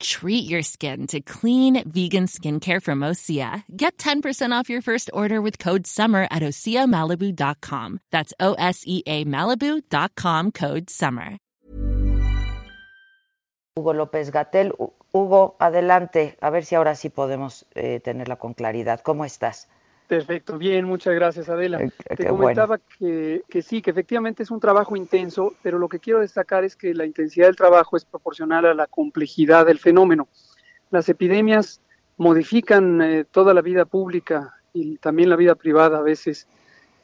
Treat your skin to clean vegan skincare from Osea. Get 10% off your first order with code SUMMER at OseaMalibu.com. That's O S E A Malibu.com code SUMMER. Hugo López Gatel. Hugo, adelante, a ver si ahora sí podemos eh, tenerla con claridad. ¿Cómo estás? Perfecto, bien, muchas gracias Adela. Eh, Te comentaba que, que, sí, que efectivamente es un trabajo intenso, pero lo que quiero destacar es que la intensidad del trabajo es proporcional a la complejidad del fenómeno. Las epidemias modifican eh, toda la vida pública y también la vida privada a veces,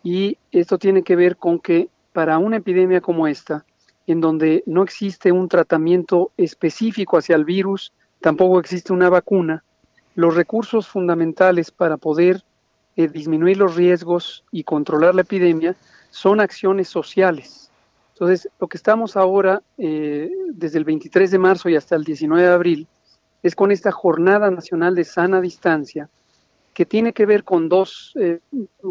y esto tiene que ver con que para una epidemia como esta, en donde no existe un tratamiento específico hacia el virus, tampoco existe una vacuna, los recursos fundamentales para poder eh, disminuir los riesgos y controlar la epidemia son acciones sociales. Entonces, lo que estamos ahora, eh, desde el 23 de marzo y hasta el 19 de abril, es con esta Jornada Nacional de Sana Distancia, que tiene que ver con dos eh,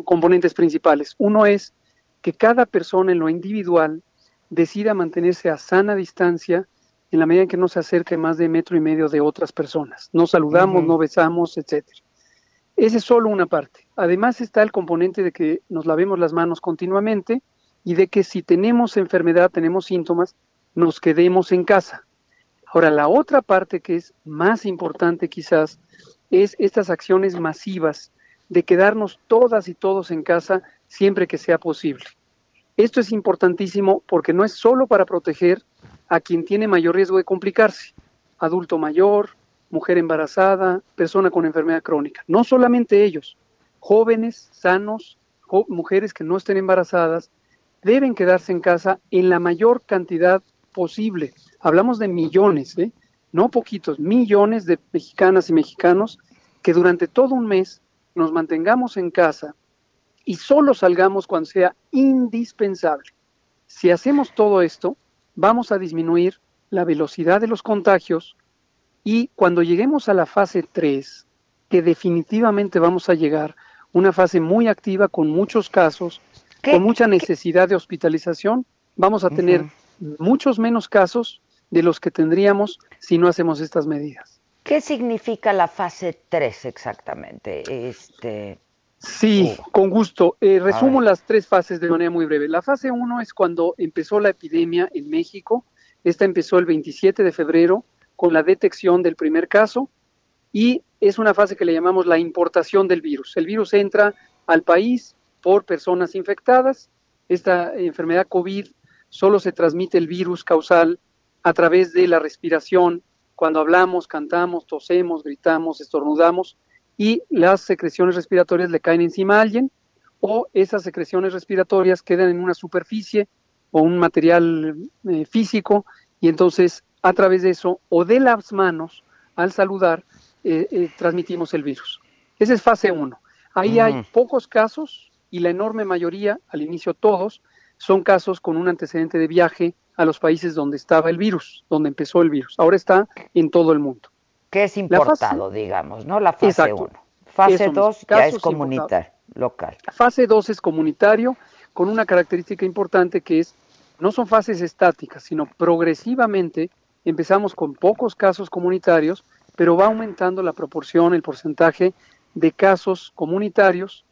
componentes principales. Uno es que cada persona en lo individual decida mantenerse a sana distancia en la medida en que no se acerque más de metro y medio de otras personas. No saludamos, no besamos, etcétera. Esa es solo una parte. Además está el componente de que nos lavemos las manos continuamente y de que si tenemos enfermedad, tenemos síntomas, nos quedemos en casa. Ahora, la otra parte que es más importante quizás es estas acciones masivas de quedarnos todas y todos en casa siempre que sea posible. Esto es importantísimo porque no es solo para proteger a quien tiene mayor riesgo de complicarse, adulto mayor, mujer embarazada, persona con enfermedad crónica. No solamente ellos, jóvenes, sanos, mujeres que no estén embarazadas, deben quedarse en casa en la mayor cantidad posible. Hablamos de millones, ¿eh? no poquitos, millones de mexicanas y mexicanos que durante todo un mes nos mantengamos en casa y solo salgamos cuando sea indispensable. Si hacemos todo esto, vamos a disminuir la velocidad de los contagios y cuando lleguemos a la fase 3, que definitivamente vamos a llegar, una fase muy activa con muchos casos, con mucha necesidad de hospitalización, vamos a tener muchos menos casos de los que tendríamos si no hacemos estas medidas. ¿Qué significa la fase 3 exactamente? Este, Sí, con gusto. Eh, resumo las tres fases de manera muy breve. La fase 1 es cuando empezó la epidemia en México. Esta empezó el 27 de febrero con la detección del primer caso y es una fase que le llamamos la importación del virus. El virus entra al país por personas infectadas. Esta enfermedad COVID solo se transmite el virus causal a través de la respiración, cuando hablamos, cantamos, tosemos, gritamos, estornudamos y las secreciones respiratorias le caen encima a alguien o esas secreciones respiratorias quedan en una superficie o un material eh, físico y entonces a través de eso o de las manos al saludar eh, eh, transmitimos el virus. Esa es fase 1. Ahí hay pocos casos y la enorme mayoría, al inicio todos, son casos con un antecedente de viaje a los países donde estaba el virus, donde empezó el virus. Ahora está en todo el mundo. Que es importado, digamos, ¿no? La fase 1. Fase 2 ya es comunitario, local. Fase 2 es comunitario, con una característica importante que es, no son fases estáticas, sino progresivamente empezamos con pocos casos comunitarios, pero va aumentando la proporción, el porcentaje de casos comunitarios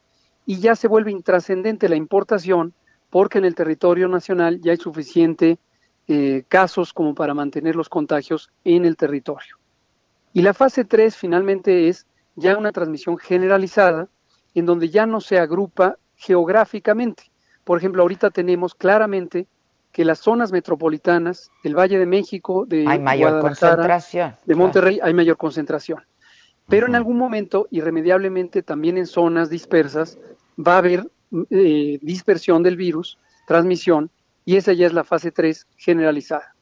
y ya se vuelve intrascendente la importación porque en el territorio nacional ya hay suficiente eh, casos como para mantener los contagios en el territorio. Y la fase 3 finalmente es ya una transmisión generalizada en donde ya no se agrupa geográficamente. Por ejemplo, ahorita tenemos claramente que las zonas metropolitanas del Valle de México, de hay mayor concentración, de Monterrey, hay mayor concentración. Pero en algún momento, irremediablemente, también en zonas dispersas, va a haber eh, dispersión del virus, transmisión, y esa ya es la fase 3 generalizada.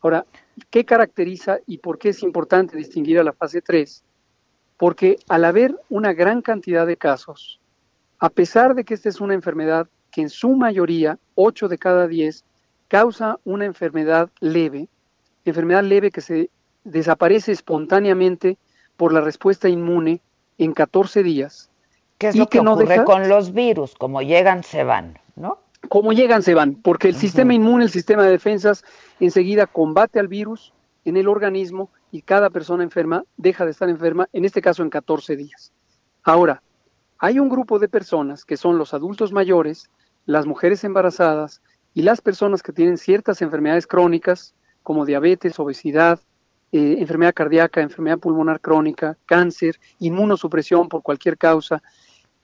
Ahora, ¿qué caracteriza y por qué es importante distinguir a la fase 3? Porque al haber una gran cantidad de casos, a pesar de que esta es una enfermedad que en su mayoría, 8 de cada 10, causa una enfermedad leve, enfermedad leve que se desaparece espontáneamente por la respuesta inmune en 14 días. ¿Qué es lo que, no ocurre con los virus? Como llegan, se van, ¿no? Como llegan, se van, porque el sistema inmune, el sistema de defensas, enseguida combate al virus en el organismo y cada persona enferma deja de estar enferma, en este caso en 14 días. Ahora, hay un grupo de personas que son los adultos mayores, las mujeres embarazadas y las personas que tienen ciertas enfermedades crónicas como diabetes, obesidad, eh, enfermedad cardíaca, enfermedad pulmonar crónica, cáncer, inmunosupresión por cualquier causa.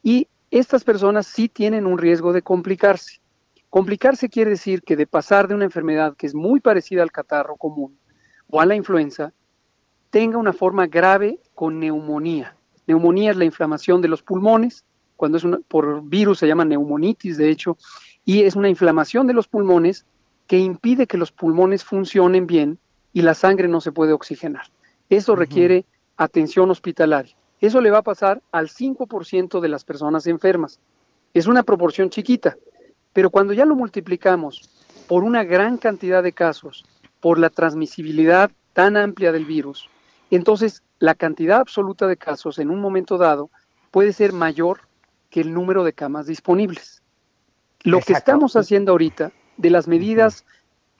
Y estas personas sí tienen un riesgo de complicarse. Complicarse quiere decir que de pasar de una enfermedad que es muy parecida al catarro común o a la influenza, tenga una forma grave con neumonía. Neumonía es la inflamación de los pulmones, cuando es por virus se llama neumonitis, de hecho, y es una inflamación de los pulmones que impide que los pulmones funcionen bien y la sangre no se puede oxigenar. Eso requiere atención hospitalaria. Eso le va a pasar al 5% de las personas enfermas. Es una proporción chiquita, pero cuando ya lo multiplicamos por una gran cantidad de casos, por la transmisibilidad tan amplia del virus, entonces la cantidad absoluta de casos en un momento dado puede ser mayor que el número de camas disponibles. Lo que estamos haciendo ahorita de las medidas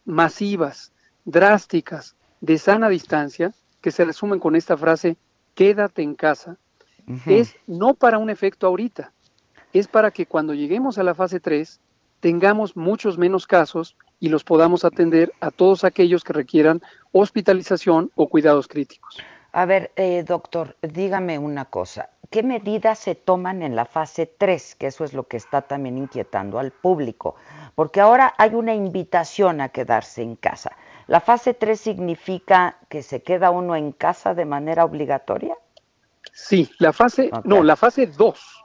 masivas, drásticas, de sana distancia, que se resumen con esta frase, quédate en casa, es no para un efecto ahorita, es para que cuando lleguemos a la fase 3 tengamos muchos menos casos y los podamos atender a todos aquellos que requieran hospitalización o cuidados críticos. A ver, eh, doctor, dígame una cosa. ¿Qué medidas se toman en la fase 3? Que eso es lo que está también inquietando al público. Porque ahora hay una invitación a quedarse en casa. ¿La fase 3 significa que se queda uno en casa de manera obligatoria? Sí, la fase, no, la fase 2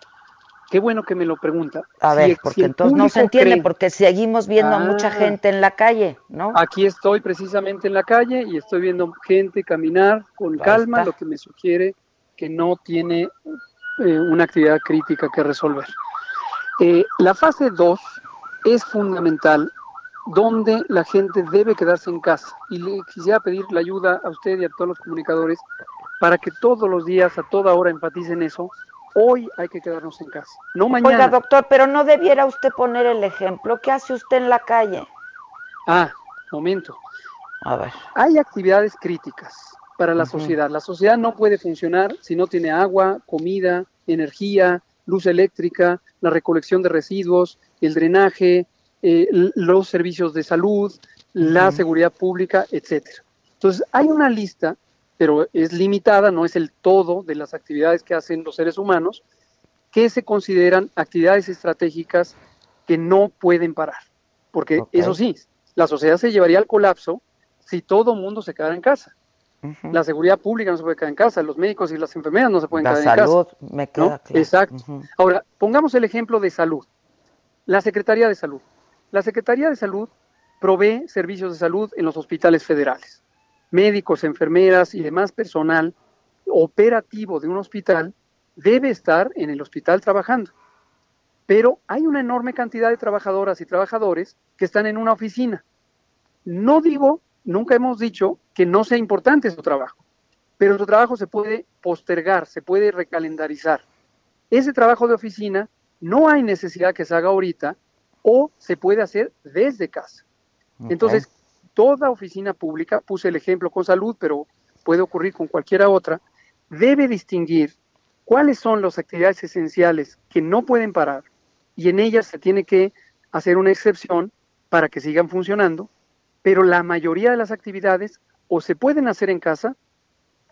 Qué bueno que me lo pregunta. A ver, porque entonces no se entiende, porque seguimos viendo a mucha ah. gente en la calle, ¿no? Aquí estoy precisamente en la calle y estoy viendo gente caminar con calma, lo que me sugiere que no tiene eh, una actividad crítica que resolver. Eh, la fase 2 es fundamental, donde la gente debe quedarse en casa. Y le quisiera pedir la ayuda a usted y a todos los comunicadores para que todos los días, a toda hora, enfaticen eso, Hoy hay que quedarnos en casa, no mañana. Oiga, doctor, pero no debiera usted poner el ejemplo. ¿Qué hace usted en la calle? Ah, momento. A ver. Hay actividades críticas para la sociedad. La sociedad no puede funcionar si no tiene agua, comida, energía, luz eléctrica, la recolección de residuos, el drenaje, eh, los servicios de salud, la seguridad pública, etcétera. Entonces, hay una lista pero es limitada, no es el todo de las actividades que hacen los seres humanos, que se consideran actividades estratégicas que no pueden parar. Porque eso sí, la sociedad se llevaría al colapso si todo el mundo se quedara en casa. La seguridad pública no se puede quedar en casa, los médicos y las enfermeras no se pueden quedar en casa. salud, me queda Exacto. Ahora, pongamos el ejemplo de salud. La Secretaría de Salud. La Secretaría de Salud provee servicios de salud en los hospitales federales médicos, enfermeras y demás personal operativo de un hospital debe estar en el hospital trabajando. Pero hay una enorme cantidad de trabajadoras y trabajadores que están en una oficina. No digo, nunca hemos dicho que no sea importante su trabajo, pero su trabajo se puede postergar, se puede recalendarizar. Ese trabajo de oficina no hay necesidad que se haga ahorita o se puede hacer desde casa. Entonces, toda oficina pública, puse el ejemplo con salud, pero puede ocurrir con cualquiera otra, debe distinguir cuáles son las actividades esenciales que no pueden parar y en ellas se tiene que hacer una excepción para que sigan funcionando, pero la mayoría de las actividades o se pueden hacer en casa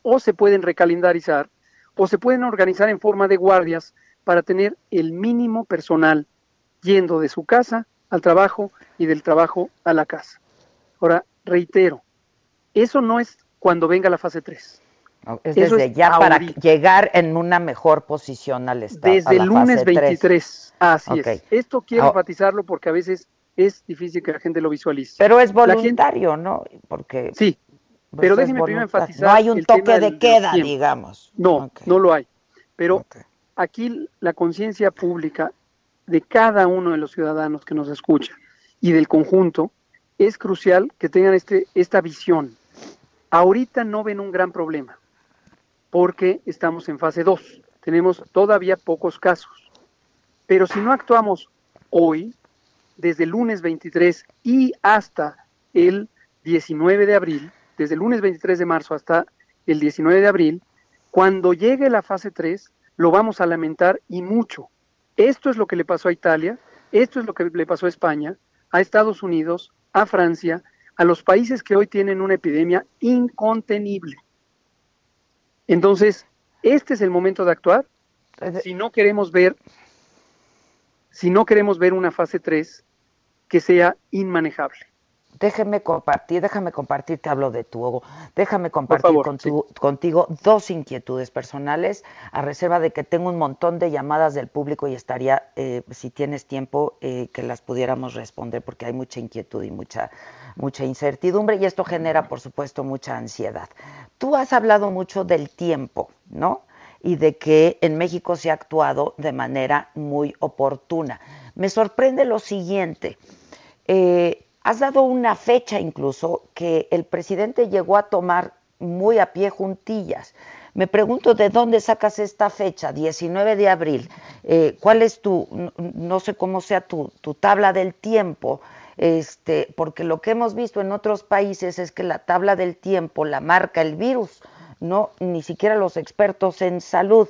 o se pueden recalendarizar o se pueden organizar en forma de guardias para tener el mínimo personal yendo de su casa al trabajo y del trabajo a la casa. Ahora, reitero, eso no es cuando venga la fase 3. Es desde ya para llegar en una mejor posición al Estado. Desde el lunes 23. Así es. Esto quiero enfatizarlo porque a veces es difícil que la gente lo visualice. Pero es voluntario, ¿no? Porque sí. Pues pero déjeme primero enfatizar. No hay un toque de queda, digamos. No, no lo hay. Pero aquí la conciencia pública de cada uno de los ciudadanos que nos escucha y del conjunto es crucial que tengan este, esta visión. Ahorita no ven un gran problema porque estamos en fase 2. Tenemos todavía pocos casos. Pero si no actuamos hoy, desde el lunes 23 y hasta el 19 de abril, desde el lunes 23 de marzo hasta el 19 de abril, cuando llegue la fase 3, lo vamos a lamentar y mucho. Esto es lo que le pasó a Italia, esto es lo que le pasó a España, a Estados Unidos, a Francia, a los países que hoy tienen una epidemia incontenible. Entonces, este es el momento de actuar. Si no queremos ver, si no queremos ver una fase 3 que sea inmanejable. Déjeme compartir, déjame compartir, te hablo de tu Hugo, déjame compartir contigo dos inquietudes personales, a reserva de que tengo un montón de llamadas del público y estaría, eh, si tienes tiempo, eh, que las pudiéramos responder, porque hay mucha inquietud y mucha, mucha incertidumbre, y esto genera, por supuesto, mucha ansiedad. Tú has hablado mucho del tiempo, ¿no? Y de que en México se ha actuado de manera muy oportuna. Me sorprende lo siguiente. Eh, Has dado una fecha incluso que el presidente llegó a tomar muy a pie juntillas. Me pregunto de dónde sacas esta fecha, 19 de abril. Eh, ¿Cuál es tu, no, sé cómo sea tu, tu, tabla del tiempo? Este, porque lo que hemos visto en otros países es que la tabla del tiempo la marca el virus, no ni siquiera los expertos en salud,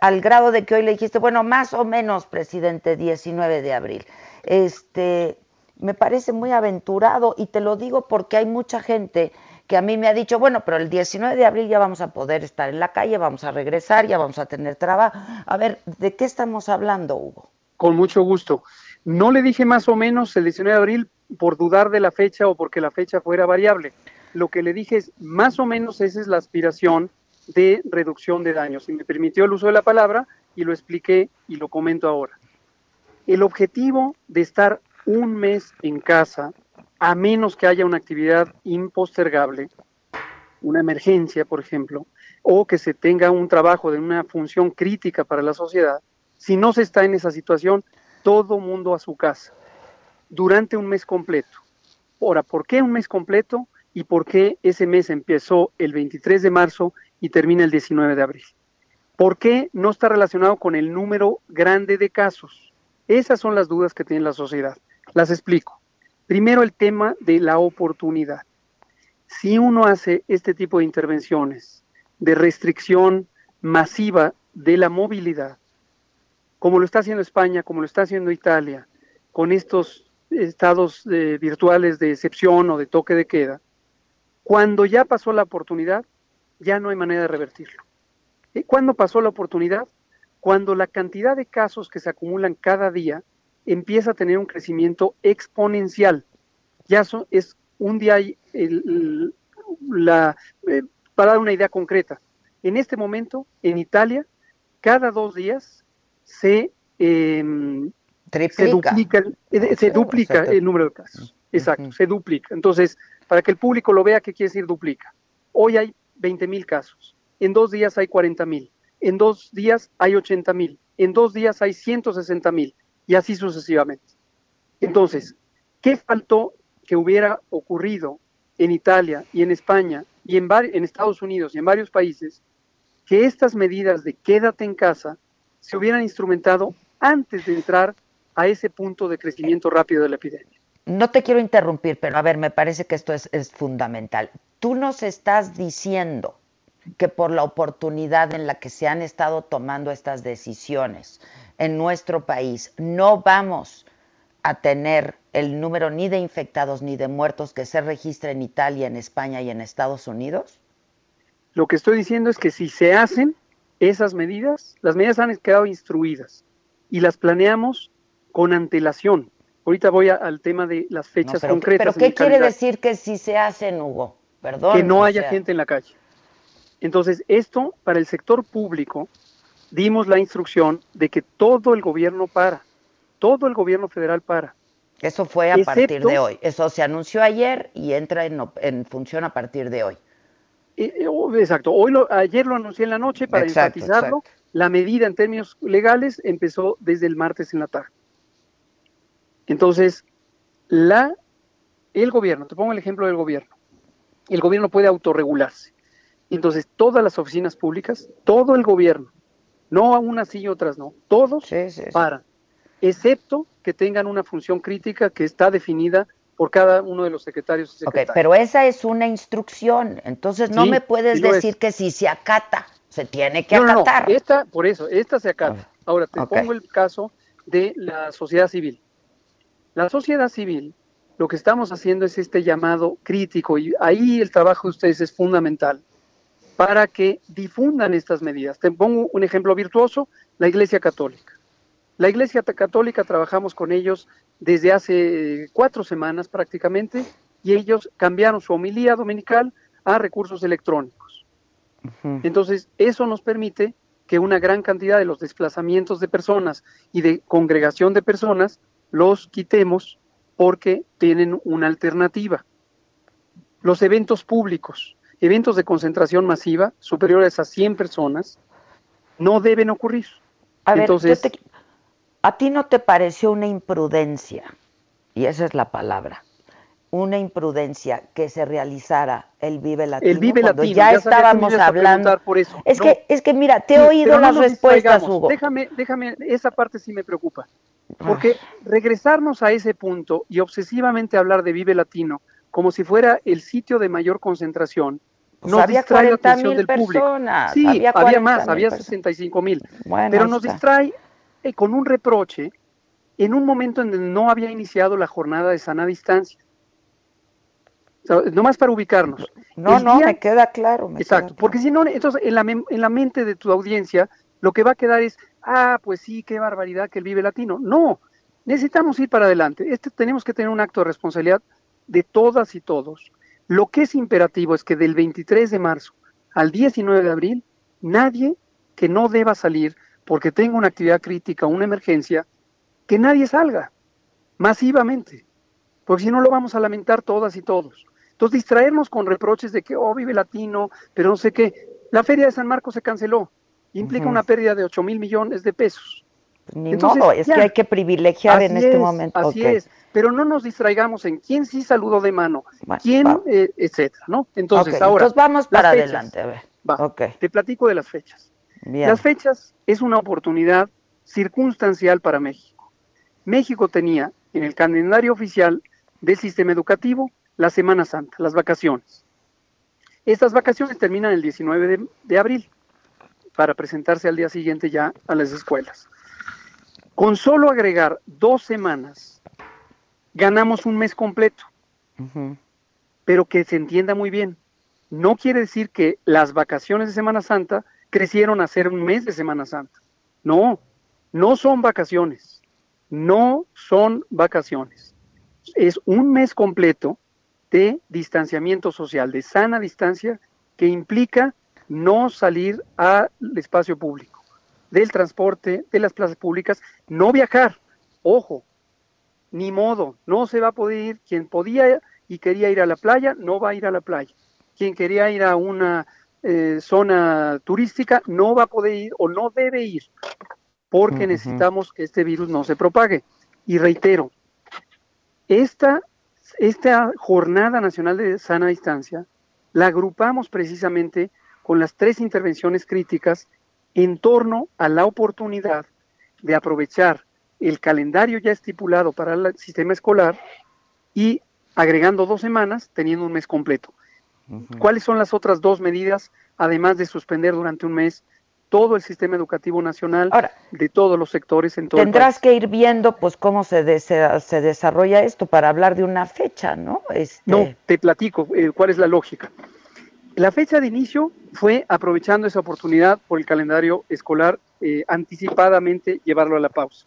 al grado de que hoy le dijiste, bueno, más o menos, presidente, 19 de abril. Este, me parece muy aventurado y te lo digo porque hay mucha gente que a mí me ha dicho, bueno, pero el 19 de abril ya vamos a poder estar en la calle, vamos a regresar, ya vamos a tener trabajo. A ver, ¿de qué estamos hablando, Hugo? Con mucho gusto. No le dije más o menos el 19 de abril por dudar de la fecha o porque la fecha fuera variable. Lo que le dije es, más o menos esa es la aspiración de reducción de daños. Y me permitió el uso de la palabra y lo expliqué y lo comento ahora. El objetivo de estar un mes en casa, a menos que haya una actividad impostergable, una emergencia, por ejemplo, o que se tenga un trabajo de una función crítica para la sociedad, si no se está en esa situación, todo mundo a su casa, durante un mes completo. Ahora, ¿por qué un mes completo y por qué ese mes empezó el 23 de marzo y termina el 19 de abril? ¿Por qué no está relacionado con el número grande de casos? Esas son las dudas que tiene la sociedad. Las explico. Primero el tema de la oportunidad. Si uno hace este tipo de intervenciones de restricción masiva de la movilidad, como lo está haciendo España, como lo está haciendo Italia, con estos estados eh, virtuales de excepción o de toque de queda, cuando ya pasó la oportunidad, ya no hay manera de revertirlo. ¿Cuándo pasó la oportunidad? Cuando la cantidad de casos que se acumulan cada día empieza a tener un crecimiento exponencial. Ya es un día, la, eh, para dar una idea concreta, en este momento en Italia, cada dos días se, em, se duplica, eh, se duplica el número de casos. Exacto, se duplica. Entonces, para que el público lo vea, ¿qué quiere decir duplica? Hoy hay 20 mil casos, en dos días hay 40 mil, en dos días hay 80 mil, en dos días hay 160 mil y así sucesivamente. Entonces, ¿qué faltó que hubiera ocurrido en Italia y en España y en, Estados Unidos y en varios países que estas medidas de quédate en casa se hubieran instrumentado antes de entrar a ese punto de crecimiento rápido de la epidemia? No te quiero interrumpir, pero a ver, me parece que esto es, es fundamental. Tú nos estás diciendo que por la oportunidad en la que se han estado tomando estas decisiones, en nuestro país no vamos a tener el número ni de infectados ni de muertos que se registra en Italia, en España y en Estados Unidos? Lo que estoy diciendo es que si se hacen esas medidas, las medidas han quedado instruidas y las planeamos con antelación. Ahorita voy al tema de las fechas concretas. ¿Pero qué quiere decir que si se hacen, Hugo? Perdón. Que no haya gente en la calle. Entonces, esto para el sector público dimos la instrucción de que todo el gobierno para, todo el gobierno federal para. Eso fue a partir de hoy. Eso se anunció ayer y entra en, función a partir de hoy. Eh, eh, oh, exacto. Hoy lo, ayer lo anuncié en la noche para enfatizarlo. La medida en términos legales empezó desde el martes en la tarde. Entonces, la el gobierno, te pongo el ejemplo del gobierno, el gobierno puede autorregularse. Entonces, todas las oficinas públicas, todo el gobierno, no a unas sí y otras no, todos paran, excepto que tengan una función crítica que está definida por cada uno de los secretarios. Y secretarios. pero esa es una instrucción, entonces no me puedes decir que si se acata, se tiene que acatar. No, esta, por eso, esta se acata. Ahora, te pongo el caso de la sociedad civil. La sociedad civil, lo que estamos haciendo es este llamado crítico y ahí el trabajo de ustedes es fundamental para que difundan estas medidas. Te pongo un ejemplo virtuoso, la Iglesia Católica. La Iglesia Católica trabajamos con ellos desde hace cuatro semanas prácticamente y ellos cambiaron su homilía dominical a recursos electrónicos. Entonces, eso nos permite que una gran cantidad de los desplazamientos de personas y de congregación de personas los quitemos porque tienen una alternativa. Los eventos públicos, eventos de concentración masiva superiores a 100 personas, no deben ocurrir. A Entonces, ¿a ti no te pareció una imprudencia? Y esa es la palabra. Una imprudencia que se realizara el Vive Latino. El Vive Latino. Ya, estábamos hablando. Por eso. Es que es que mira, te he oído las respuestas, Hugo. Déjame, déjame, esa parte sí me preocupa. Porque regresarnos a ese punto y obsesivamente hablar de Vive Latino como si fuera el sitio de mayor concentración, nos distrae la atención del personas, público. Sí, había, más, había 65 mil. pero nos distrae eh, con un reproche en un momento en donde no había iniciado la jornada de sana distancia. no más para ubicarnos. No, no, me queda claro. exacto, porque si no, entonces en la, en la mente de tu audiencia lo que va a quedar es, ah, pues sí, qué barbaridad que él vive latino. No, necesitamos ir para adelante. Este, tenemos que tener un acto de responsabilidad de todas y todos. Lo que es imperativo es que del 23 de marzo al 19 de abril, nadie que no deba salir porque tenga una actividad crítica o una emergencia, que nadie salga masivamente, porque si no lo vamos a lamentar todas y todos. Entonces, distraernos con reproches de que, oh, vive latino, pero no sé qué. La feria de San Marcos se canceló implica una pérdida de 8 mil millones de pesos. Ni modo, es que hay que privilegiar en este momento. Así es, pero no nos distraigamos en quién sí saludó de mano, quién, eh, etcétera, ¿no? Entonces, ahora. Entonces vamos para adelante, a ver. Va, Te platico de las fechas. Las fechas es una oportunidad circunstancial para México. México tenía en el calendario oficial del sistema educativo la Semana Santa, las vacaciones. Estas vacaciones terminan el 19 de abril para presentarse al día siguiente ya a las escuelas. Con solo agregar dos semanas, ganamos un mes completo. Pero que se entienda muy bien, no quiere decir que las vacaciones de Semana Santa crecieron a ser un mes de Semana Santa. No, no son vacaciones, no son vacaciones. Es un mes completo de distanciamiento social, de sana distancia, que implica no salir al espacio público, del transporte, de las plazas públicas, no viajar. Ojo, ni modo, no se va a poder ir. Quien podía y quería ir a la playa, no va a ir a la playa. Quien quería ir a una eh, zona turística, no va a poder ir o no debe ir, porque necesitamos que este virus no se propague. Y reitero, esta, esta jornada nacional de sana distancia la agrupamos precisamente con las tres intervenciones críticas en torno a la oportunidad de aprovechar el calendario ya estipulado para el sistema escolar y agregando dos semanas, teniendo un mes completo. ¿Cuáles son las otras dos medidas, además de suspender durante un mes todo el sistema educativo nacional de todos los sectores en todo Tendrás que ir viendo pues cómo se, se, desarrolla esto para hablar de una fecha, ¿no? Este... No, te platico eh, cuál es la lógica. La fecha de inicio fue aprovechando esa oportunidad por el calendario escolar, eh, anticipadamente llevarlo a la pausa.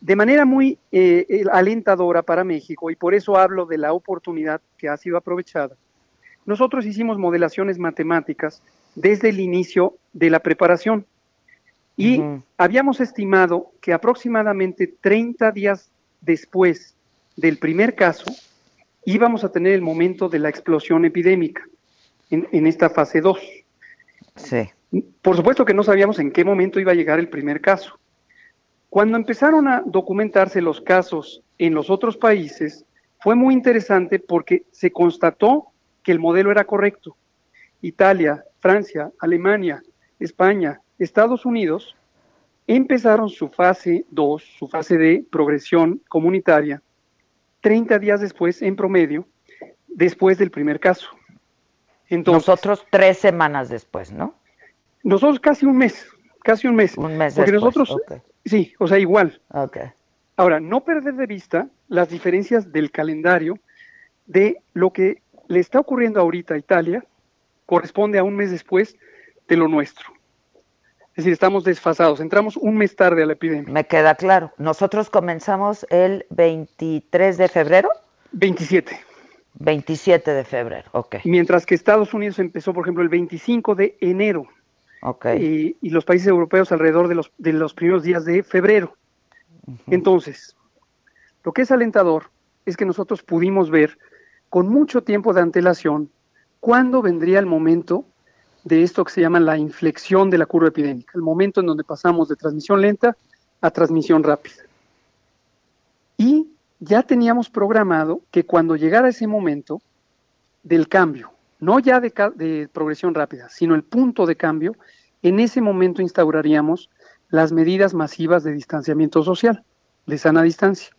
De manera muy eh, alentadora para México, y por eso hablo de la oportunidad que ha sido aprovechada, nosotros hicimos modelaciones matemáticas desde el inicio de la preparación. Y habíamos estimado que aproximadamente 30 días después del primer caso íbamos a tener el momento de la explosión epidémica en, esta fase 2. Sí. Por supuesto que no sabíamos en qué momento iba a llegar el primer caso. Cuando empezaron a documentarse los casos en los otros países, fue muy interesante porque se constató que el modelo era correcto. Italia, Francia, Alemania, España, Estados Unidos empezaron su fase 2, su fase de progresión comunitaria, 30 días después, en promedio, después del primer caso. Entonces, nosotros tres semanas después, ¿no? Nosotros casi un mes, casi un mes. Un mes Porque después, nosotros, sí, o sea, igual. Okay. Ahora, no perder de vista las diferencias del calendario de lo que le está ocurriendo ahorita a Italia, corresponde a un mes después de lo nuestro. Es decir, estamos desfasados, entramos un mes tarde a la epidemia. Me queda claro. Nosotros comenzamos el 23 de febrero. 27. 27 de febrero, ok. Mientras que Estados Unidos empezó, por ejemplo, el 25 de enero. Ok. Y, y los países europeos alrededor de los, de los primeros días de febrero. Entonces, lo que es alentador es que nosotros pudimos ver con mucho tiempo de antelación cuándo vendría el momento de esto que se llama la inflexión de la curva epidémica, el momento en donde pasamos de transmisión lenta a transmisión rápida. Y ya teníamos programado que cuando llegara ese momento del cambio, no ya de, de, progresión rápida, sino el punto de cambio, en ese momento instauraríamos las medidas masivas de distanciamiento social, de sana distancia.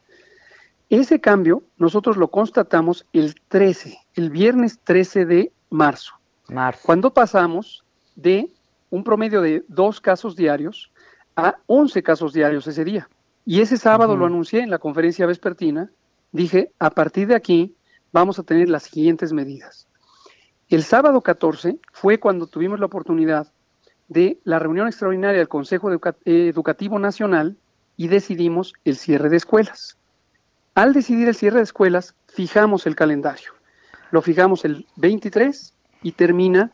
Ese cambio nosotros lo constatamos el 13, el viernes 13 de marzo. marzo. Cuando pasamos de un promedio de dos casos diarios a 11 casos diarios ese día. Y ese sábado uh -huh. lo anuncié en la conferencia vespertina. Dije, a partir de aquí vamos a tener las siguientes medidas. El sábado 14 fue cuando tuvimos la oportunidad de la reunión extraordinaria del Consejo Educa Educativo Nacional y decidimos el cierre de escuelas. Al decidir el cierre de escuelas, fijamos el calendario. Lo fijamos el 23 y termina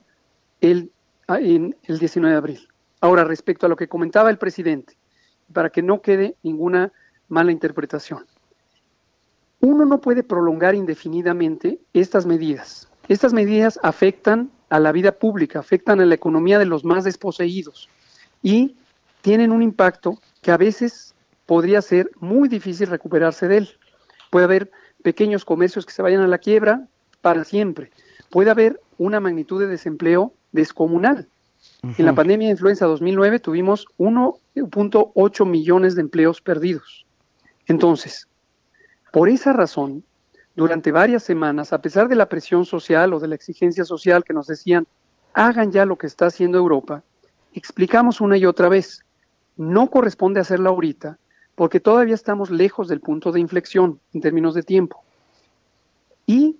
el, en el 19 de abril. Ahora, respecto a lo que comentaba el presidente, para que no quede ninguna mala interpretación. Uno no puede prolongar indefinidamente estas medidas. Estas medidas afectan a la vida pública, afectan a la economía de los más desposeídos y tienen un impacto que a veces podría ser muy difícil recuperarse de él. Puede haber pequeños comercios que se vayan a la quiebra para siempre. Puede haber una magnitud de desempleo descomunal. Uh -huh. En la pandemia de influenza 2009 tuvimos 1.8 millones de empleos perdidos. Entonces, por esa razón, durante varias semanas, a pesar de la presión social o de la exigencia social que nos decían, hagan ya lo que está haciendo Europa, explicamos una y otra vez, no corresponde hacerlo ahorita, porque todavía estamos lejos del punto de inflexión en términos de tiempo. Y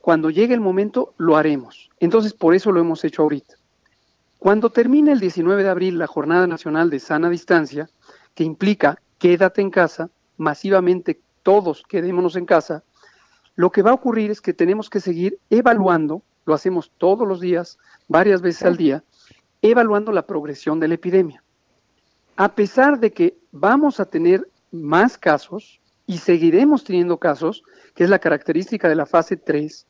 cuando llegue el momento, lo haremos. Entonces, por eso lo hemos hecho ahorita. Cuando termine el 19 de abril la Jornada Nacional de Sana Distancia, que implica quédate en casa, masivamente todos quedémonos en casa, lo que va a ocurrir es que tenemos que seguir evaluando, lo hacemos todos los días, varias veces al día, evaluando la progresión de la epidemia. A pesar de que vamos a tener más casos y seguiremos teniendo casos, que es la característica de la fase 3,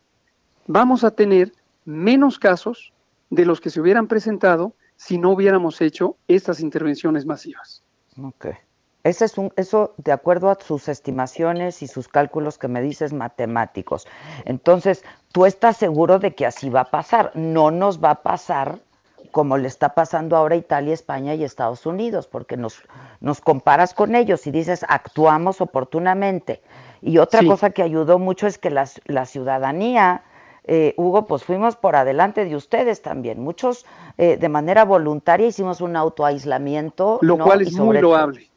vamos a tener menos casos de los que se hubieran presentado si no hubiéramos hecho estas intervenciones masivas. Okay. Ese es un, eso de acuerdo a sus estimaciones y sus cálculos que me dices matemáticos. Entonces, tú estás seguro de que así va a pasar. No nos va a pasar como le está pasando ahora a Italia, España y Estados Unidos, porque nos, nos comparas con ellos y dices, actuamos oportunamente. Y otra sí. cosa que ayudó mucho es que la, la ciudadanía, eh, Hugo, pues fuimos por adelante de ustedes también. Muchos eh, de manera voluntaria hicimos un autoaislamiento. Lo ¿no? cual es muy loable.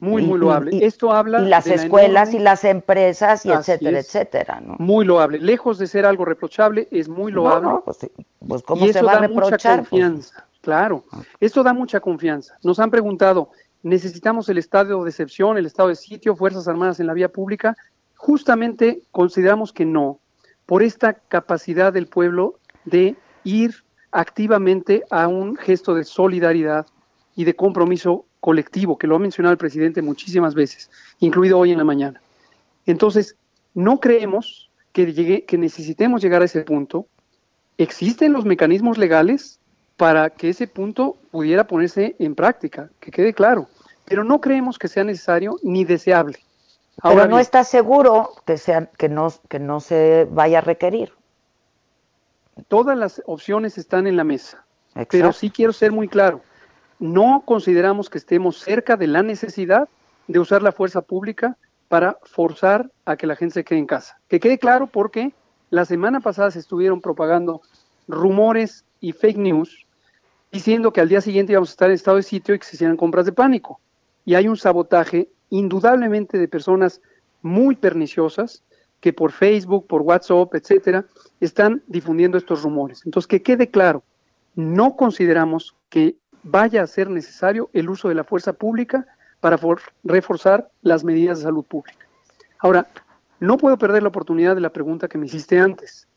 Muy, muy loable. Y, Esto habla. Y las de escuelas enorme... y las empresas, y Así etcétera, es. etcétera, ¿no? Muy loable. Lejos de ser algo reprochable, es muy loable. No, no, pues, pues ¿cómo y se va a da reprochar? mucha Pues, confianza. Claro. Esto da mucha confianza. Nos han preguntado, ¿necesitamos el estado de excepción, el estado de sitio, Fuerzas Armadas en la vía pública? Justamente consideramos que no, por esta capacidad del pueblo de ir activamente a un gesto de solidaridad y de compromiso colectivo, que lo ha mencionado el presidente muchísimas veces, incluido hoy en la mañana. Entonces, no creemos que, necesitemos llegar a ese punto. Existen los mecanismos legales para que ese punto pudiera ponerse en práctica, que quede claro, pero no creemos que sea necesario ni deseable. Pero no está seguro que, sea, que, no, que no se vaya a requerir. Todas las opciones están en la mesa. Pero sí quiero ser muy claro. No consideramos que estemos cerca de la necesidad de usar la fuerza pública para forzar a que la gente se quede en casa. Que quede claro porque la semana pasada se estuvieron propagando rumores y fake news diciendo que al día siguiente íbamos a estar en estado de sitio y que se hicieran compras de pánico. Y hay un sabotaje indudablemente de personas muy perniciosas que por Facebook, por WhatsApp, etcétera, están difundiendo estos rumores. Entonces, que quede claro, no consideramos que vaya a ser necesario el uso de la fuerza pública para reforzar las medidas de salud pública. Ahora, no puedo perder la oportunidad de la pregunta que me hiciste antes,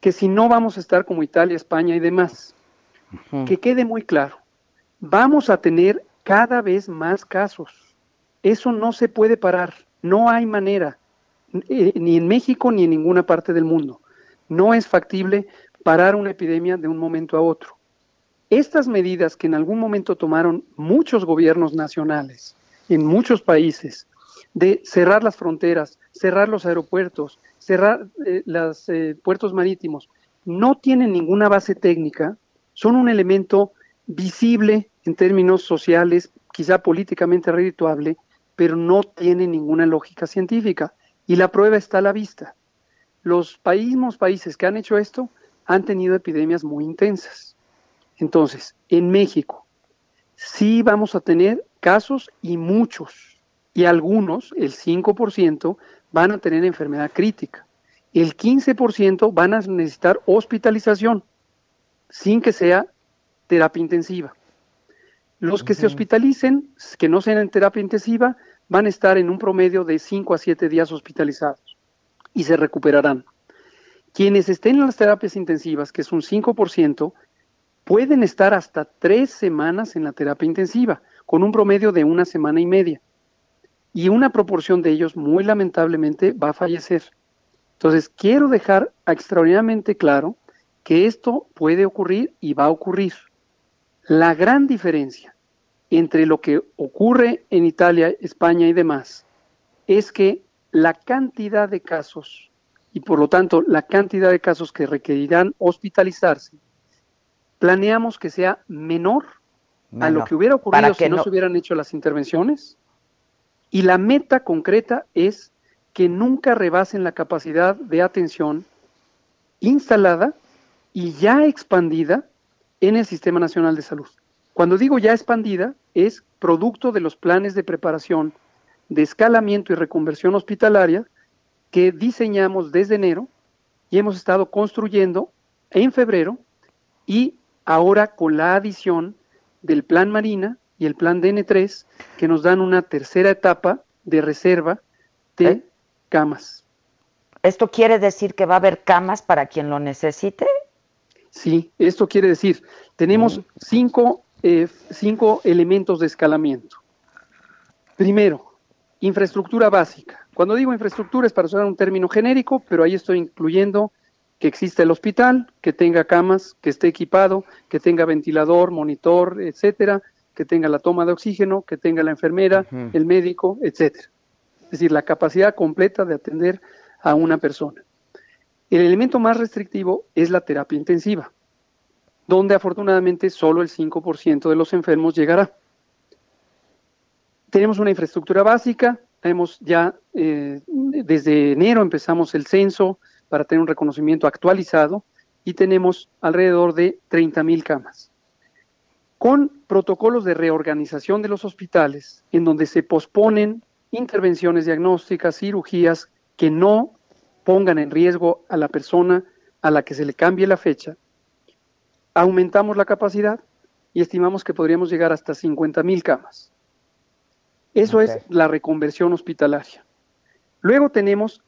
que si no vamos a estar como Italia, España y demás, que quede muy claro, vamos a tener cada vez más casos. Eso no se puede parar, no hay manera, eh, ni en México ni en ninguna parte del mundo. No es factible parar una epidemia de un momento a otro. Estas medidas que en algún momento tomaron muchos gobiernos nacionales en muchos países, de cerrar las fronteras, cerrar los aeropuertos, cerrar eh, los eh, puertos marítimos, no tienen ninguna base técnica, son un elemento visible en términos sociales, quizá políticamente redituable, pero no tiene ninguna lógica científica. Y la prueba está a la vista. Los países, países que han hecho esto han tenido epidemias muy intensas. Entonces, en México, sí vamos a tener casos y muchos, y algunos, el 5%, van a tener enfermedad crítica. El 15% van a necesitar hospitalización sin que sea terapia intensiva. Los que se hospitalicen, que no sean en terapia intensiva, van a estar en un promedio de 5 a 7 días hospitalizados y se recuperarán. Quienes estén en las terapias intensivas, que es un 5%, pueden estar hasta tres semanas en la terapia intensiva, con un promedio de una semana y media. Y una proporción de ellos, muy lamentablemente, va a fallecer. Entonces, quiero dejar extraordinariamente claro que esto puede ocurrir y va a ocurrir. La gran diferencia entre lo que ocurre en Italia, España y demás es que la cantidad de casos y por lo tanto la cantidad de casos que requerirán hospitalizarse, planeamos que sea menor, a lo que hubiera ocurrido si no se hubieran hecho las intervenciones. Y la meta concreta es que nunca rebasen la capacidad de atención instalada y ya expandida en el Sistema Nacional de Salud. Cuando digo ya expandida, es producto de los planes de preparación de escalamiento y reconversión hospitalaria que diseñamos desde enero y hemos estado construyendo en febrero y ahora con la adición del Plan Marina y el Plan DN3 que nos dan una tercera etapa de reserva de ¿Eh? camas. ¿Esto quiere decir que va a haber camas para quien lo necesite? Sí, esto quiere decir, tenemos cinco, eh, cinco elementos de escalamiento. Primero, infraestructura básica. Cuando digo infraestructura es para usar un término genérico, pero ahí estoy incluyendo que exista el hospital, que tenga camas, que esté equipado, que tenga ventilador, monitor, etcétera, que tenga la toma de oxígeno, que tenga la enfermera, el médico, etcétera. Es decir, la capacidad completa de atender a una persona. El elemento más restrictivo es la terapia intensiva, donde afortunadamente solo el 5% de los enfermos llegará. Tenemos una infraestructura básica, hemos ya eh, desde enero empezamos el censo para tener un reconocimiento actualizado y tenemos alrededor de 30.000 camas. Con protocolos de reorganización de los hospitales, en donde se posponen intervenciones diagnósticas, cirugías que no pongan en riesgo a la persona a la que se le cambie la fecha, aumentamos la capacidad y estimamos que podríamos llegar hasta 50 mil camas. Eso es la reconversión hospitalaria. Luego tenemos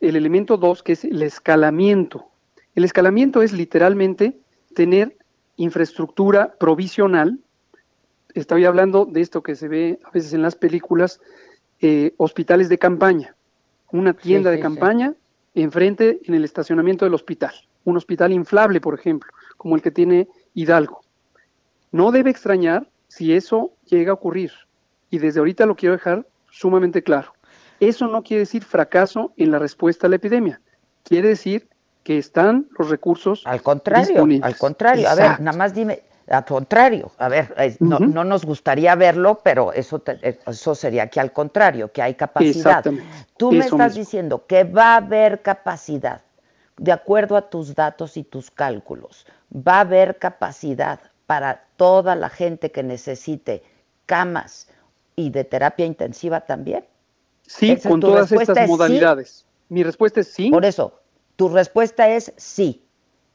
el elemento 2, que es el escalamiento. El escalamiento es literalmente tener infraestructura provisional. Estoy hablando de esto que se ve a veces en las películas, eh, hospitales de campaña. Una tienda de campaña enfrente en el estacionamiento del hospital, un hospital inflable, por ejemplo, como el que tiene Hidalgo. No debe extrañar si eso llega a ocurrir, y desde ahorita lo quiero dejar sumamente claro. Eso no quiere decir fracaso en la respuesta a la epidemia. Quiere decir que están los recursos. Al contrario, al contrario. A ver, nada más dime, al contrario, a ver, no, nos gustaría verlo, pero eso, eso sería que al contrario, que hay capacidad. Tú me estás diciendo que va a haber capacidad, de acuerdo a tus datos y tus cálculos, va a haber capacidad para toda la gente que necesite camas y de terapia intensiva también. Sí, con todas estas modalidades. Mi respuesta es sí. Por eso, tu respuesta es sí.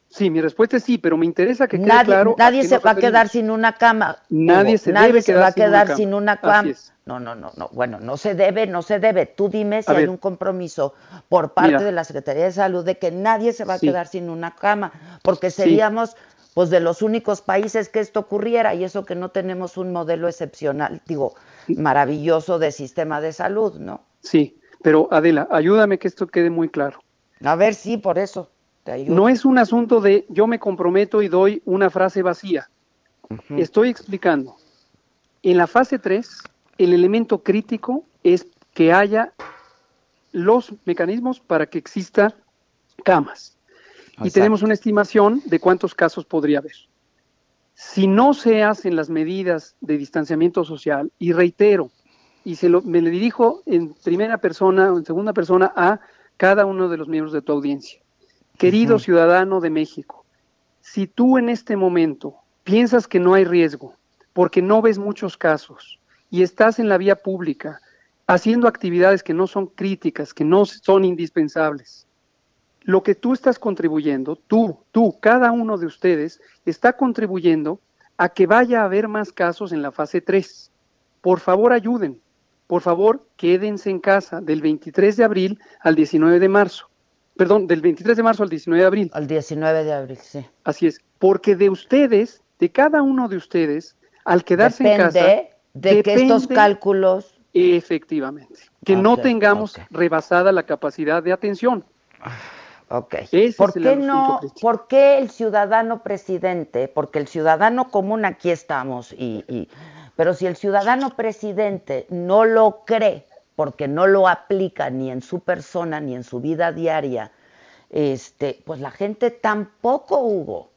Sí, mi respuesta es sí, pero me interesa que quede nadie, claro. Nadie se va a quedar sin una cama. Nadie se, nadie se va a quedar sin una cama. No, no, no, no. Bueno, no se debe, no se debe. Tú dime si hay un compromiso por parte de la Secretaría de Salud de que nadie se va a quedar sin una cama, porque seríamos pues de los únicos países que esto ocurriera y eso que no tenemos un modelo excepcional, digo, maravilloso de sistema de salud, ¿no? Sí, pero Adela, ayúdame que esto quede muy claro. A ver, sí, por eso. No es un asunto de yo me comprometo y doy una frase vacía. Estoy explicando. En la fase 3, el elemento crítico es que haya los mecanismos para que exista camas. Y tenemos una estimación de cuántos casos podría haber. Si no se hacen las medidas de distanciamiento social, y reitero, y se lo, me le dirijo en primera persona o en segunda persona a cada uno de los miembros de tu audiencia. Querido ciudadano de México, si tú en este momento piensas que no hay riesgo, porque no ves muchos casos y estás en la vía pública haciendo actividades que no son críticas, que no son indispensables, lo que tú estás contribuyendo, tú, tú, cada uno de ustedes, está contribuyendo a que vaya a haber más casos en la fase 3. Por favor, ayuden. Por favor, quédense en casa del 23 de abril al 19 de marzo perdón, del 23 de marzo al 19 de abril. Al 19 de abril, sí. Así es, porque de ustedes, de cada uno de ustedes, al quedarse en casa... de que estos cálculos... Efectivamente, que no tengamos rebasada la capacidad de atención. Ok. ¿Por qué no? ¿Por qué el ciudadano presidente? Porque el ciudadano común aquí estamos y, y, pero si el ciudadano presidente no lo cree porque no lo aplica ni en su persona ni en su vida diaria, este, pues la gente tampoco, Hugo.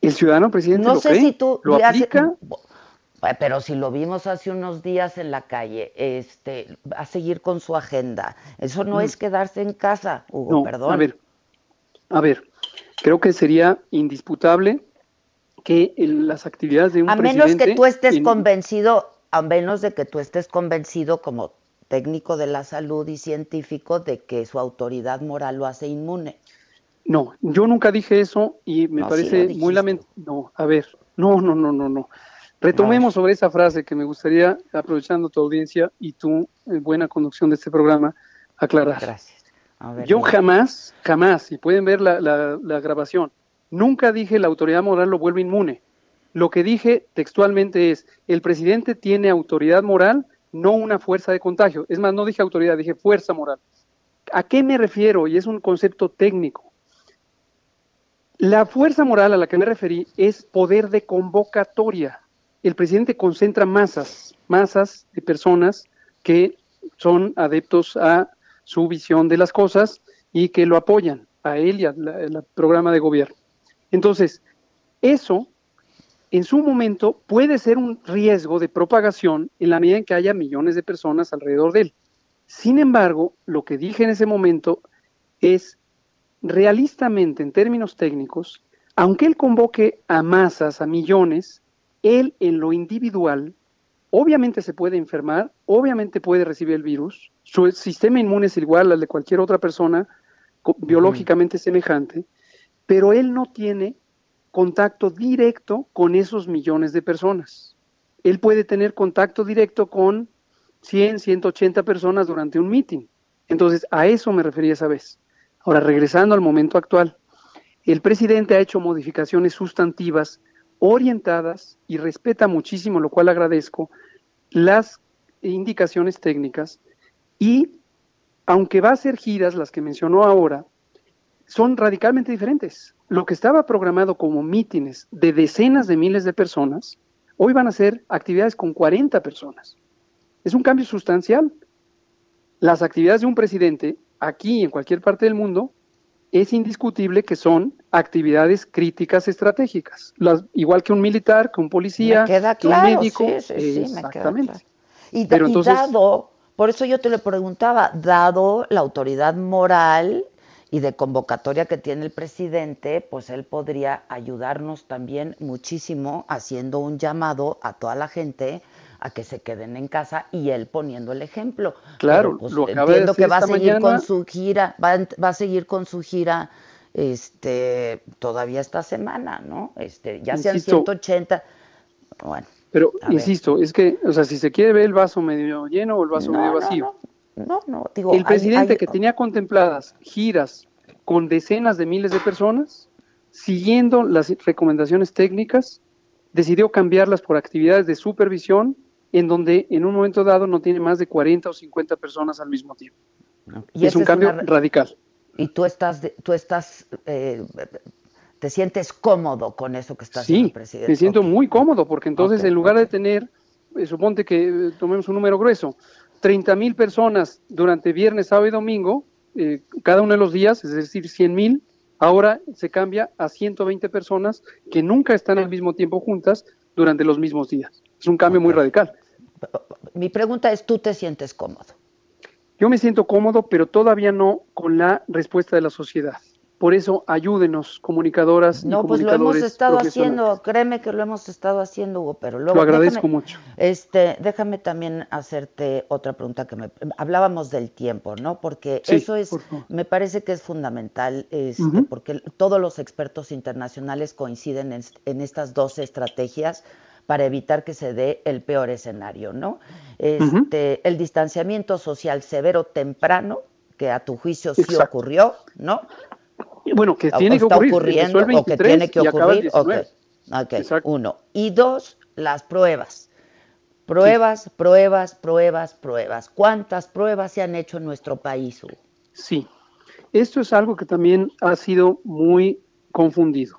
El ciudadano presidente no sé si tú lo aplica. Pero si lo vimos hace unos días en la calle, este, va a seguir con su agenda. Eso no, es quedarse en casa, Hugo, perdón. A ver, a ver, creo que sería indisputable que las actividades de un a menos que tú estés convencido, a menos de que tú estés convencido como técnico de la salud y científico de que su autoridad moral lo hace inmune. No, yo nunca dije eso y me parece muy lamentable. No, a ver, no, no, no, no, no. Retomemos sobre esa frase que me gustaría, aprovechando tu audiencia y tu eh, buena conducción de este programa, aclarar. Gracias. yo jamás, jamás, y pueden ver la, la grabación, nunca dije la autoridad moral lo vuelve inmune. Lo que dije textualmente es, el presidente tiene autoridad moral no una fuerza de contagio. Es más, no dije autoridad, dije fuerza moral. ¿A qué me refiero? Y es un concepto técnico. La fuerza moral a la que me referí es poder de convocatoria. El presidente concentra masas, masas de personas que son adeptos a su visión de las cosas y que lo apoyan a él y al programa de gobierno. Entonces, eso en su momento puede ser un riesgo de propagación en la medida en que haya millones de personas alrededor de él. Sin embargo, lo que dije en ese momento es, realistamente, en términos técnicos, aunque él convoque a masas, a millones, él en lo individual, obviamente se puede enfermar, obviamente puede recibir el virus, su sistema inmune es igual al de cualquier otra persona biológicamente semejante, pero él no tiene contacto directo con esos millones de personas. Él puede tener contacto directo con 100, 180 personas durante un meeting. Entonces, a eso me refería esa vez. Ahora, regresando al momento actual, el presidente ha hecho modificaciones sustantivas orientadas y respeta muchísimo, lo cual agradezco, las indicaciones técnicas y, aunque va a ser giras, las que mencionó ahora, son radicalmente diferentes lo que estaba programado como mítines de decenas de miles de personas, hoy van a ser actividades con 40 personas. Es un cambio sustancial. las actividades de un presidente aquí en cualquier parte del mundo es indiscutible que son actividades críticas estratégicas, igual que un militar, que un policía, que un médico. exactamente. Y, Pero dado, por eso yo te lo preguntaba, dado la autoridad moral y de convocatoria que tiene el presidente, pues él podría ayudarnos también muchísimo haciendo un llamado a toda la gente a que se queden en casa y él poniendo el ejemplo. Claro, pues, lo entiendo que va a seguir con su gira, va, va, a seguir con su gira este todavía esta semana, ¿no? Este, ya sean 180. Bueno. Pero insisto, es que, o sea, si se quiere ver el vaso medio lleno o el vaso medio vacío. No, no, digo, el presidente que tenía contempladas giras con decenas de miles de personas, siguiendo las recomendaciones técnicas, decidió cambiarlas por actividades de supervisión en donde en un momento dado no tiene más de 40 o 50 personas al mismo tiempo. Y es un cambio radical. Y tú estás, tú estás, eh, te sientes cómodo con eso que estás haciendo, presidente. me siento muy cómodo porque entonces en lugar de tener, eh, suponte que eh, tomemos un número grueso, 30 mil personas durante viernes, sábado y domingo, cada uno de los días, es decir, 100 mil, ahora se cambia a 120 personas que nunca están al mismo tiempo juntas durante los mismos días. Es un cambio muy radical mi pregunta es, ¿tú te sientes cómodo? Yo me siento cómodo, pero todavía no con la respuesta de la sociedad. Por eso ayúdenos, comunicadoras. No, pues lo hemos estado haciendo, créeme que lo hemos estado haciendo, Hugo, pero luego. Lo agradezco mucho. Este, déjame también hacerte otra pregunta que me. Hablábamos del tiempo, ¿no? Porque eso es, me parece que es fundamental, este, porque todos los expertos internacionales coinciden en, en estas dos estrategias para evitar que se dé el peor escenario, ¿no? Este, El distanciamiento social severo temprano, que a tu juicio sí ocurrió, ¿no? Bueno, que tiene que ocurrir. Ocurriendo, o que tiene que ocurrir. Ok, uno. Y dos, las pruebas. Pruebas, pruebas, pruebas, pruebas. ¿Cuántas pruebas se han hecho en nuestro país, Sí, esto es algo que también ha sido muy confundido.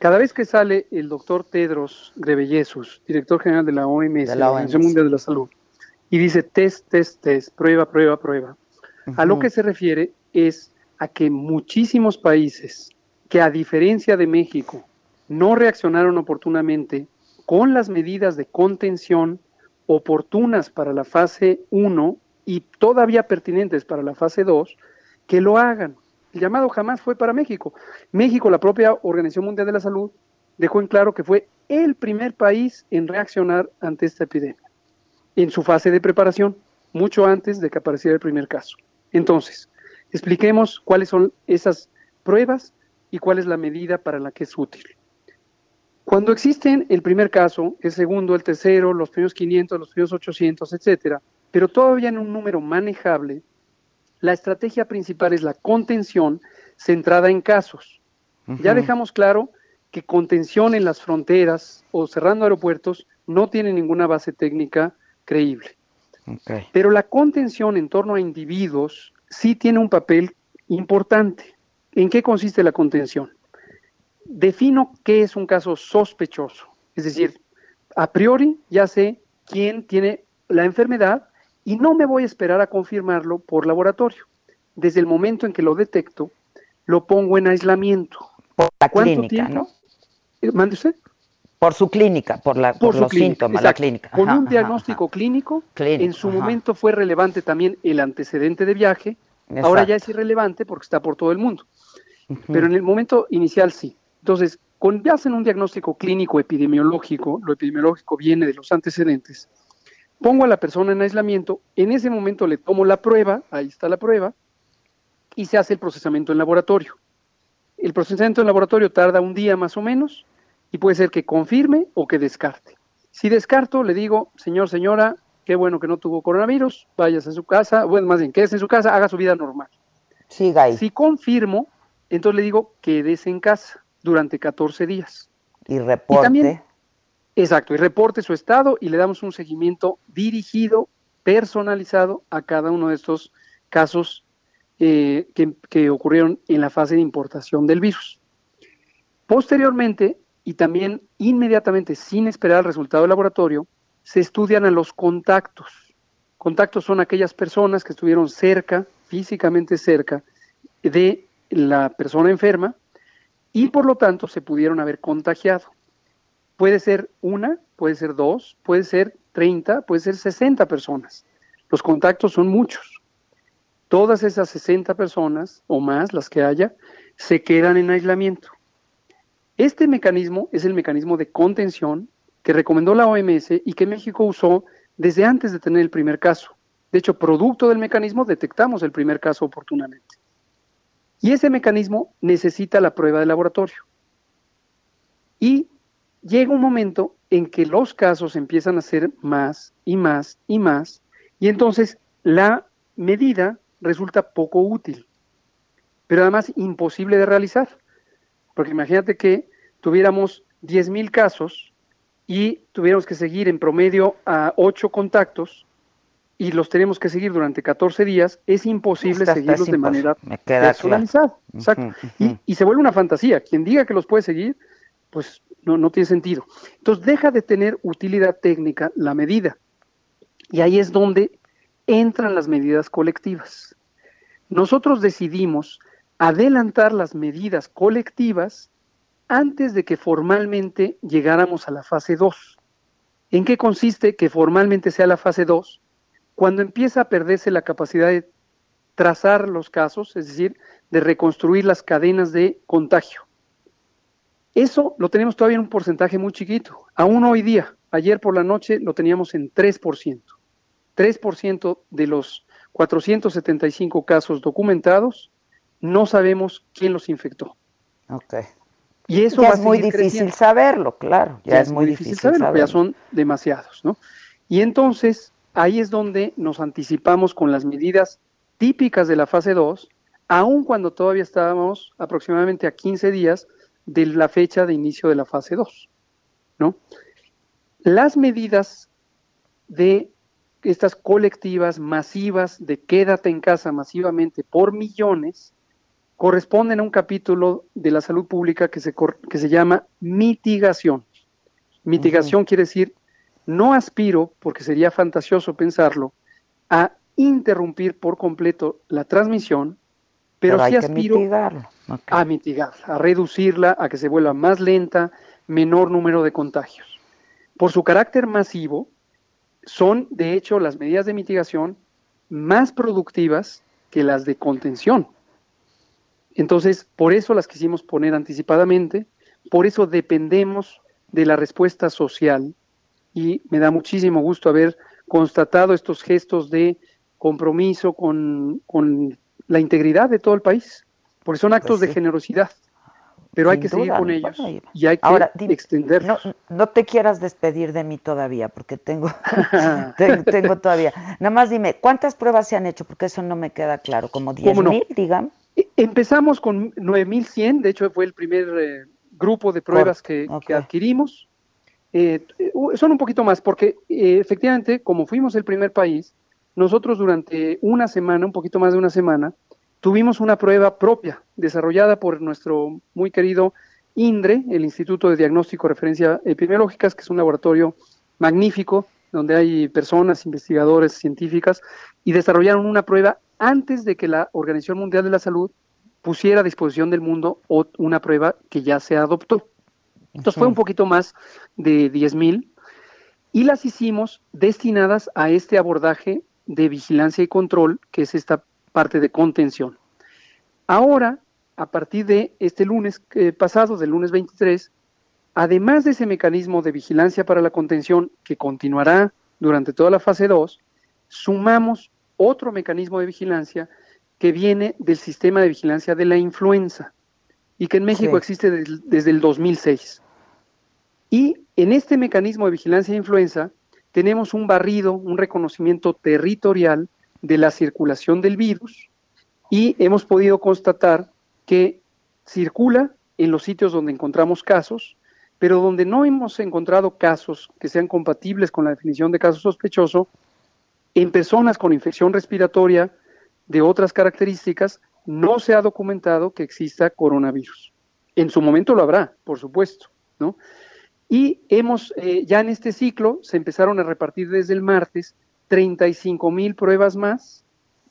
Cada vez que sale el doctor Tedros Ghebreyesus, director general de la OMS, la Organización Mundial de la Salud, y dice test, test, test, prueba, prueba, prueba, a lo que se refiere es a que muchísimos países que a diferencia de México no reaccionaron oportunamente con las medidas de contención oportunas para la fase 1 y todavía pertinentes para la fase 2, que lo hagan. El llamado jamás fue para México. México, la propia Organización Mundial de la Salud, dejó en claro que fue el primer país en reaccionar ante esta epidemia, en su fase de preparación, mucho antes de que apareciera el primer caso. Entonces, expliquemos cuáles son esas pruebas y cuál es la medida para la que es útil. Cuando existen el primer caso, el segundo, el tercero, los primeros 500, los primeros 800, etcétera, pero todavía en un número manejable, la estrategia principal es la contención centrada en casos. Ya dejamos claro que contención en las fronteras o cerrando aeropuertos no tiene ninguna base técnica creíble. Pero la contención en torno a individuos sí tiene un papel importante. ¿En qué consiste la contención? Defino qué es un caso sospechoso. Es decir, a priori ya sé quién tiene la enfermedad y no me voy a esperar a confirmarlo por laboratorio. Desde el momento en que lo detecto, lo pongo en aislamiento. Por la clínica, ¿no? Eh, ¿Mande usted? Por su clínica, por, la, por, los síntomas, la clínica. Con un diagnóstico clínico, en su momento fue relevante también el antecedente de viaje, ahora ya es irrelevante porque está por todo el mundo. Pero en el momento inicial sí. Entonces, con base en un diagnóstico clínico epidemiológico, lo epidemiológico viene de los antecedentes, pongo a la persona en aislamiento, en ese momento le tomo la prueba, ahí está la prueba, y se hace el procesamiento en laboratorio. El procesamiento en laboratorio tarda un día más o menos y puede ser que confirme o que descarte. Si descarto, le digo, señor, señora, qué bueno que no tuvo coronavirus, vayas a su casa, bueno, más bien, quédese en su casa, haga su vida normal. Siga ahí. Si confirmo, entonces le digo, quédese en casa durante 14 días. Y reporte. Exacto, y reporte su estado y le damos un seguimiento dirigido, personalizado a cada uno de estos casos eh, que, ocurrieron en la fase de importación del virus. Posteriormente, y también inmediatamente sin esperar el resultado del laboratorio, se estudian a los contactos. Contactos son aquellas personas que estuvieron cerca, físicamente cerca, de la persona enferma y por lo tanto se pudieron haber contagiado. Puede ser una, puede ser dos, puede ser 30, puede ser 60 personas. Los contactos son muchos. Todas esas 60 personas o más, las que haya, se quedan en aislamiento. Este mecanismo es el mecanismo de contención que recomendó la OMS y que México usó desde antes de tener el primer caso. De hecho, producto del mecanismo detectamos el primer caso oportunamente. Y ese mecanismo necesita la prueba de laboratorio. Y llega un momento en que los casos empiezan a ser más y más y más, y entonces la medida resulta poco útil, pero además imposible de realizar. Porque imagínate que tuviéramos 10.000 casos y tuviéramos que seguir en promedio a 8 contactos y los tenemos que seguir durante 14 días, es imposible seguirlos de manera personalizada. Exacto. y, se vuelve una fantasía. Quien diga que los puede seguir, pues no, no tiene sentido. Entonces deja de tener utilidad técnica la medida. Y ahí es donde entran las medidas colectivas. Nosotros decidimos adelantar las medidas colectivas antes de que formalmente llegáramos a la fase 2. ¿En qué consiste que formalmente sea la fase 2? Cuando empieza a perderse la capacidad de trazar los casos, es decir, de reconstruir las cadenas de contagio. Eso lo tenemos todavía en un porcentaje muy chiquito. Aún hoy día, ayer por la noche lo teníamos en 3%. 3% de los 475 casos documentados, no sabemos quién los infectó. Okay. Y eso ya es muy difícil saberlo, claro. Ya, es, muy difícil, saberlo, ya son demasiados, ¿no? Y entonces ahí es donde nos anticipamos con las medidas típicas de la fase 2, aun cuando todavía estábamos aproximadamente a 15 días de la fecha de inicio de la fase 2, ¿no? Las medidas de estas colectivas masivas de quédate en casa masivamente por millones corresponden a un capítulo de la salud pública que se, que se llama mitigación. Mitigación quiere decir no aspiro, porque sería fantasioso pensarlo, a interrumpir por completo la transmisión, pero, sí aspiro a mitigarla, a reducirla, a que se vuelva más lenta, menor número de contagios. Por su carácter masivo, son de hecho las medidas de mitigación más productivas que las de contención. Entonces, por eso las quisimos poner anticipadamente, por eso dependemos de la respuesta social y me da muchísimo gusto haber constatado estos gestos de compromiso con, la integridad de todo el país, porque son actos pues de generosidad pero hay que seguir con ellos y hay que Ahora, extenderlos. No, te quieras despedir de mí todavía, porque tengo, tengo, todavía. Nada más dime, ¿cuántas pruebas se han hecho? Porque eso no me queda claro, como 10 mil, digamos. E, empezamos con 9.100, de hecho fue el primer eh, grupo de pruebas que, adquirimos. Eh, son un poquito más, porque eh, efectivamente, como fuimos el primer país, nosotros durante una semana, un poquito más de una semana, tuvimos una prueba propia desarrollada por nuestro muy querido INDRE, el Instituto de Diagnóstico y Referencia Epidemiológicas, que es un laboratorio magnífico donde hay personas, investigadores, científicas, y desarrollaron una prueba antes de que la Organización Mundial de la Salud pusiera a disposición del mundo una prueba que ya se adoptó. Entonces fue un poquito más de 10.000 y las hicimos destinadas a este abordaje de vigilancia y control, que es esta parte de contención. Ahora, a partir de este lunes eh, pasado, del lunes 23, además de ese mecanismo de vigilancia para la contención que continuará durante toda la fase 2, sumamos otro mecanismo de vigilancia que viene del sistema de vigilancia de la influenza y que en México existe desde el 2006. Y en este mecanismo de vigilancia de influenza tenemos un barrido, un reconocimiento territorial de la circulación del virus y hemos podido constatar que circula en los sitios donde encontramos casos, pero donde no hemos encontrado casos que sean compatibles con la definición de caso sospechoso, en personas con infección respiratoria de otras características, no se ha documentado que exista coronavirus. En su momento lo habrá, por supuesto, ¿no? Y hemos, eh, ya en este ciclo, se empezaron a repartir desde el martes 35 mil pruebas más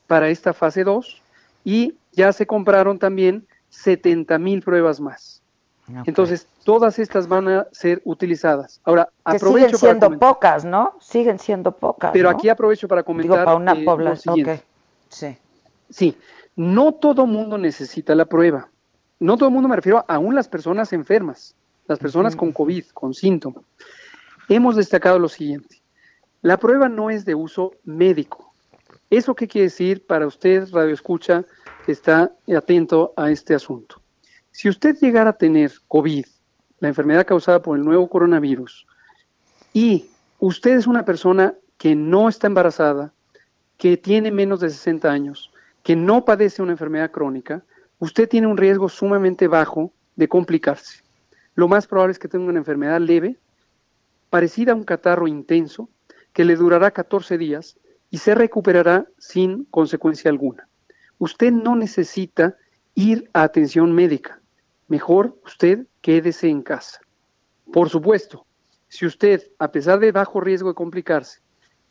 para esta fase 2 y ya se compraron también 70 mil pruebas más. Entonces, todas estas van a ser utilizadas. Ahora, que siguen siendo pocas, ¿no? Siguen siendo pocas. Pero aquí aprovecho para comentar. para una eh, población. Sí. Sí, no todo mundo necesita la prueba. No todo el mundo me refiero aún las personas enfermas, las personas con COVID, con síntomas. Hemos destacado lo siguiente. La prueba no es de uso médico. ¿Eso qué quiere decir para usted, Radio Escucha, que está atento a este asunto? Si usted llegara a tener COVID, la enfermedad causada por el nuevo coronavirus, y usted es una persona que no está embarazada, que tiene menos de 60 años, que no padece una enfermedad crónica, usted tiene un riesgo sumamente bajo de complicarse. Lo más probable es que tenga una enfermedad leve, parecida a un catarro intenso, que le durará 14 días y se recuperará sin consecuencia alguna. Usted no necesita ir a atención médica. Mejor usted quédese en casa. Por supuesto, si usted, a pesar de bajo riesgo de complicarse,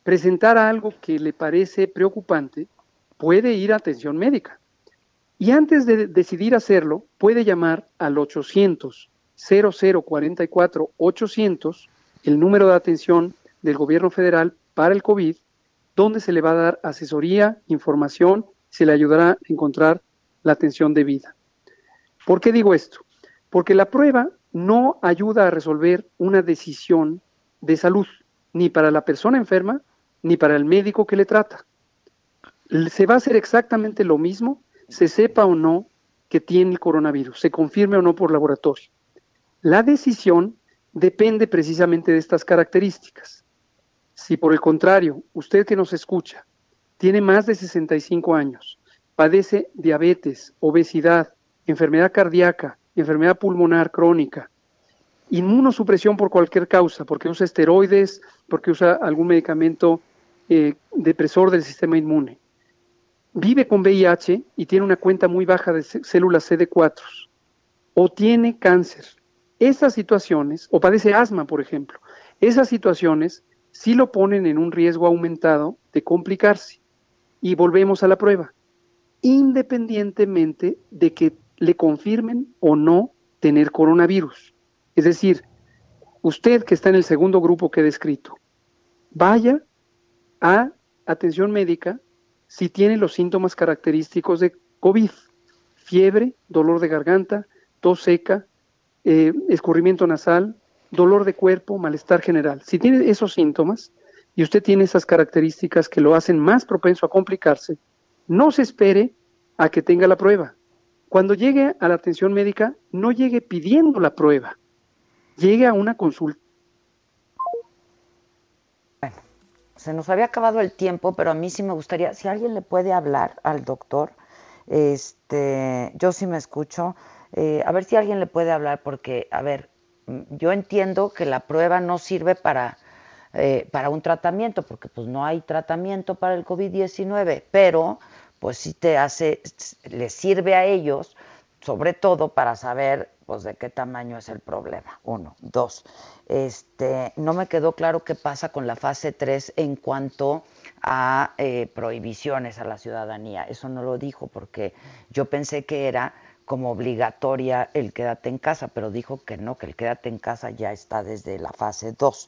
presentara algo que le parece preocupante, puede ir a atención médica. Y antes de decidir hacerlo, puede llamar al 800 0044 800, el número de atención del gobierno federal para el COVID, donde se le va a dar asesoría, información, se le ayudará a encontrar la atención debida. ¿Por qué digo esto? Porque la prueba no ayuda a resolver una decisión de salud, ni para la persona enferma, ni para el médico que le trata. Se va a hacer exactamente lo mismo, se sepa o no que tiene el coronavirus, se confirme o no por laboratorio. La decisión depende precisamente de estas características. Si por el contrario, usted que nos escucha tiene más de 65 años, padece diabetes, obesidad, enfermedad cardíaca, enfermedad pulmonar crónica, inmunosupresión por cualquier causa, porque usa esteroides, porque usa algún medicamento eh, depresor del sistema inmune, vive con VIH y tiene una cuenta muy baja de células CD4 o tiene cáncer, esas situaciones, o padece asma, por ejemplo, esas situaciones sí lo ponen en un riesgo aumentado de complicarse. Y volvemos a la prueba, independientemente de que le confirmen o no tener coronavirus. Es decir, usted que está en el segundo grupo que he descrito, vaya a atención médica si tiene los síntomas característicos de COVID, fiebre, dolor de garganta, tos seca, eh, escurrimiento nasal, dolor de cuerpo, malestar general. Si tiene esos síntomas y usted tiene esas características que lo hacen más propenso a complicarse, no se espere a que tenga la prueba. Cuando llegue a la atención médica, no llegue pidiendo la prueba, llegue a una consulta se nos había acabado el tiempo, pero a mí sí me gustaría, si alguien le puede hablar al doctor, este, yo sí me escucho, eh, a ver si alguien le puede hablar, porque, a ver, mm, yo entiendo que la prueba no sirve para, eh, para un tratamiento, porque pues no hay tratamiento para el COVID-19, pero pues sí te hace, le sirve a ellos, sobre todo para saber pues de qué tamaño es el problema. Uno. Dos, este, no me quedó claro qué pasa con la fase 3 en cuanto a eh, prohibiciones a la ciudadanía. Eso no lo dijo porque yo pensé que era como obligatoria el quédate en casa, pero dijo que no, que el quédate en casa ya está desde la fase 2.